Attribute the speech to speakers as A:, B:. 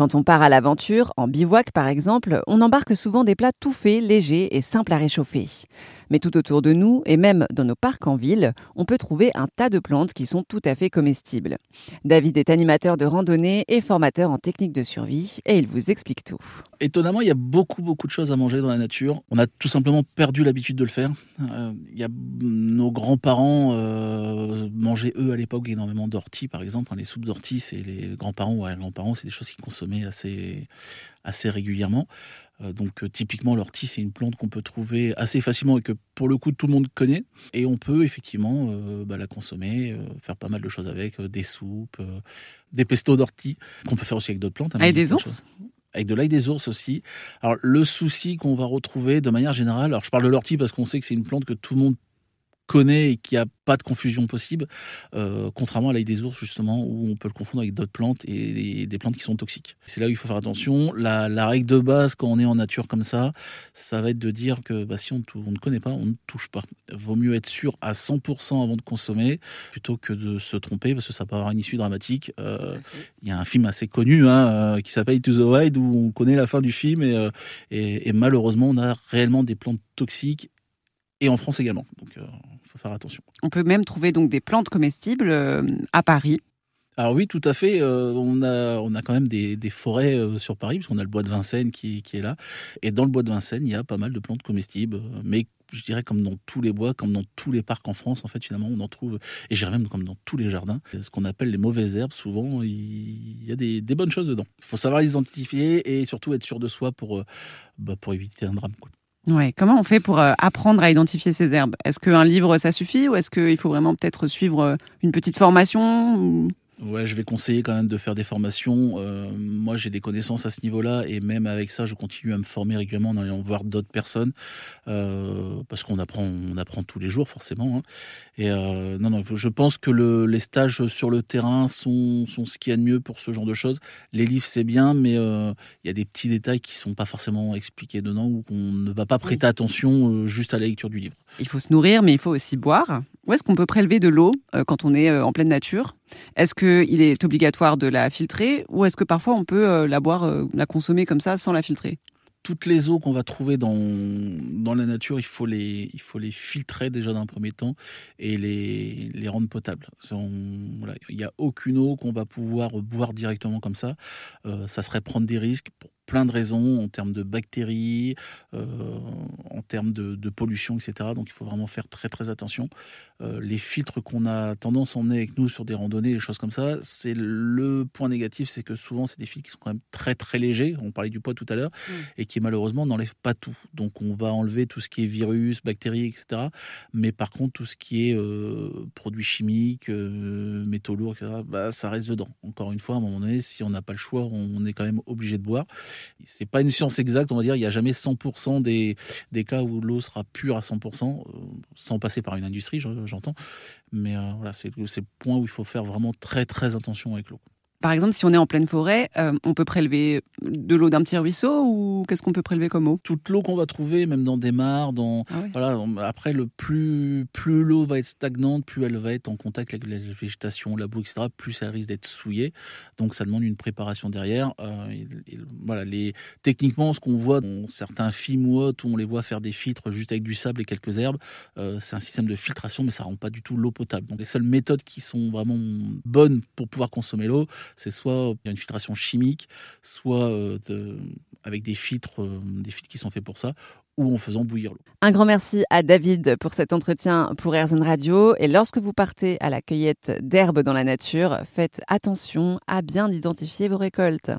A: Quand on part à l'aventure, en bivouac par exemple, on embarque souvent des plats tout faits, légers et simples à réchauffer. Mais tout autour de nous, et même dans nos parcs en ville, on peut trouver un tas de plantes qui sont tout à fait comestibles. David est animateur de randonnée et formateur en technique de survie, et il vous explique tout.
B: Étonnamment, il y a beaucoup, beaucoup de choses à manger dans la nature. On a tout simplement perdu l'habitude de le faire. Euh, nos grands-parents euh, mangeaient, eux, à l'époque, énormément d'orties, par exemple. les soupes d'orties, c'est les grands-parents ou arrière-grands-parents, c'est des choses qu'ils consommaient assez, assez régulièrement. Euh, donc typiquement l'ortie c'est une plante qu'on peut trouver assez facilement et que pour le coup tout le monde connaît et on peut effectivement bah, la consommer, faire pas mal de choses avec, des soupes, des pestos d'ortie qu'on peut faire aussi avec d'autres plantes.
A: Hein, avec des ours
B: avec de l'ail des ours aussi. Alors le souci qu'on va retrouver de manière générale, alors je parle de l'ortie parce qu'on sait que c'est une plante que tout le monde connaît et qu'il n'y a pas de confusion possible, euh, contrairement à l'ail des ours justement où on peut le confondre avec d'autres plantes et, des plantes qui sont toxiques. C'est là où il faut faire attention. La, règle de base quand on est en nature comme ça, ça va être de dire que bah, si on, ne connaît pas, on ne touche pas. Vaut mieux être sûr à 100% avant de consommer plutôt que de se tromper parce que ça peut avoir une issue dramatique. Euh, il y a un film assez connu hein, euh, qui s'appelle To the Wild où on connaît la fin du film et, malheureusement on a réellement des plantes toxiques et en France également. Faire attention.
A: On peut même trouver donc des plantes comestibles euh, à Paris.
B: Alors oui, tout à fait. Euh, on, a, on a quand même des, forêts euh, sur Paris, parce qu'on a le bois de Vincennes qui, qui, est là. Et dans le bois de Vincennes, il y a pas mal de plantes comestibles. Mais je dirais comme dans tous les bois, comme dans tous les parcs en France, en fait, finalement, on en trouve, et j'irais même comme dans tous les jardins, ce qu'on appelle les mauvaises herbes, souvent, il y a des, bonnes choses dedans. Il faut savoir les identifier et surtout être sûr de soi pour, bah, pour éviter un drame.
A: Ouais. Comment on fait pour euh, apprendre à identifier ces herbes? Est-ce qu'un livre, ça suffit? Ou est-ce qu'il faut vraiment peut-être suivre euh, une petite formation
B: Ouais, je vais conseiller quand même de faire des formations. Euh, moi, j'ai des connaissances à ce niveau-là et même avec ça, je continue à me former régulièrement en allant voir d'autres personnes euh, parce qu'on apprend, on apprend tous les jours forcément. Hein. Et euh, non, non, je pense que le, les stages sur le terrain sont, sont ce qu'il y a de mieux pour ce genre de choses. Les livres, c'est bien, mais il y a des petits détails qui sont pas forcément expliqués dedans ou qu'on ne va pas prêter attention juste à la lecture du livre.
A: Il faut se nourrir, mais il faut aussi boire. Où est-ce qu'on peut prélever de l'eau quand on est en pleine nature? Est-ce qu'il est obligatoire de la filtrer ou est-ce que parfois on peut euh, la boire, euh, la consommer comme ça sans la filtrer?
B: Toutes les eaux qu'on va trouver dans, la nature, il faut, les, filtrer déjà dans un premier temps et les, rendre potables. il n'y a aucune eau qu'on va pouvoir boire directement comme ça. Euh, ça serait prendre des risques plein de raisons en termes de bactéries, euh, en termes de, pollution, etc. Donc il faut vraiment faire très très attention. Euh, les filtres qu'on a tendance à emmener avec nous sur des randonnées, les choses comme ça, c'est le point négatif, c'est que souvent c'est des filtres qui sont quand même très très légers. On parlait du poids tout à l'heure mmh. et qui malheureusement n'enlèvent pas tout. Donc on va enlever tout ce qui est virus, bactéries, etc. Mais par contre tout ce qui est euh, produits chimiques, métaux lourds, etc. Bah, ça reste dedans. Encore une fois, à un moment donné, si on n'a pas le choix, on est quand même obligé de boire. C'est pas une science exacte, on va dire. Il n'y a jamais 100% des, des cas où l'eau sera pure à 100%, euh, sans passer par une industrie, j'entends. Mais euh, voilà, c'est le point où il faut faire vraiment très très attention avec l'eau.
A: Par exemple, si on est en pleine forêt, euh, on peut prélever de l'eau d'un petit ruisseau ou qu'est-ce qu'on peut prélever comme eau?
B: Toute l'eau qu'on va trouver, même dans des mares, dans ah voilà. Après, le plus plus l'eau va être stagnante, plus elle va être en contact avec la végétation, la boue, etc. Plus elle risque d'être souillée. Donc, ça demande une préparation derrière. Euh, voilà, les techniquement, ce qu'on voit dans certains films ou autres, où on les voit faire des filtres juste avec du sable et quelques herbes, euh, c'est un système de filtration, mais ça rend pas du tout l'eau potable. Donc, les seules méthodes qui sont vraiment bonnes pour pouvoir consommer l'eau c'est soit une filtration chimique, soit euh, avec des filtres, euh, des filtres qui sont faits pour ça, ou en faisant bouillir l'eau.
A: Un grand merci à David pour cet entretien pour AirZen Radio. Et lorsque vous partez à la cueillette d'herbes dans la nature, faites attention à bien identifier vos récoltes.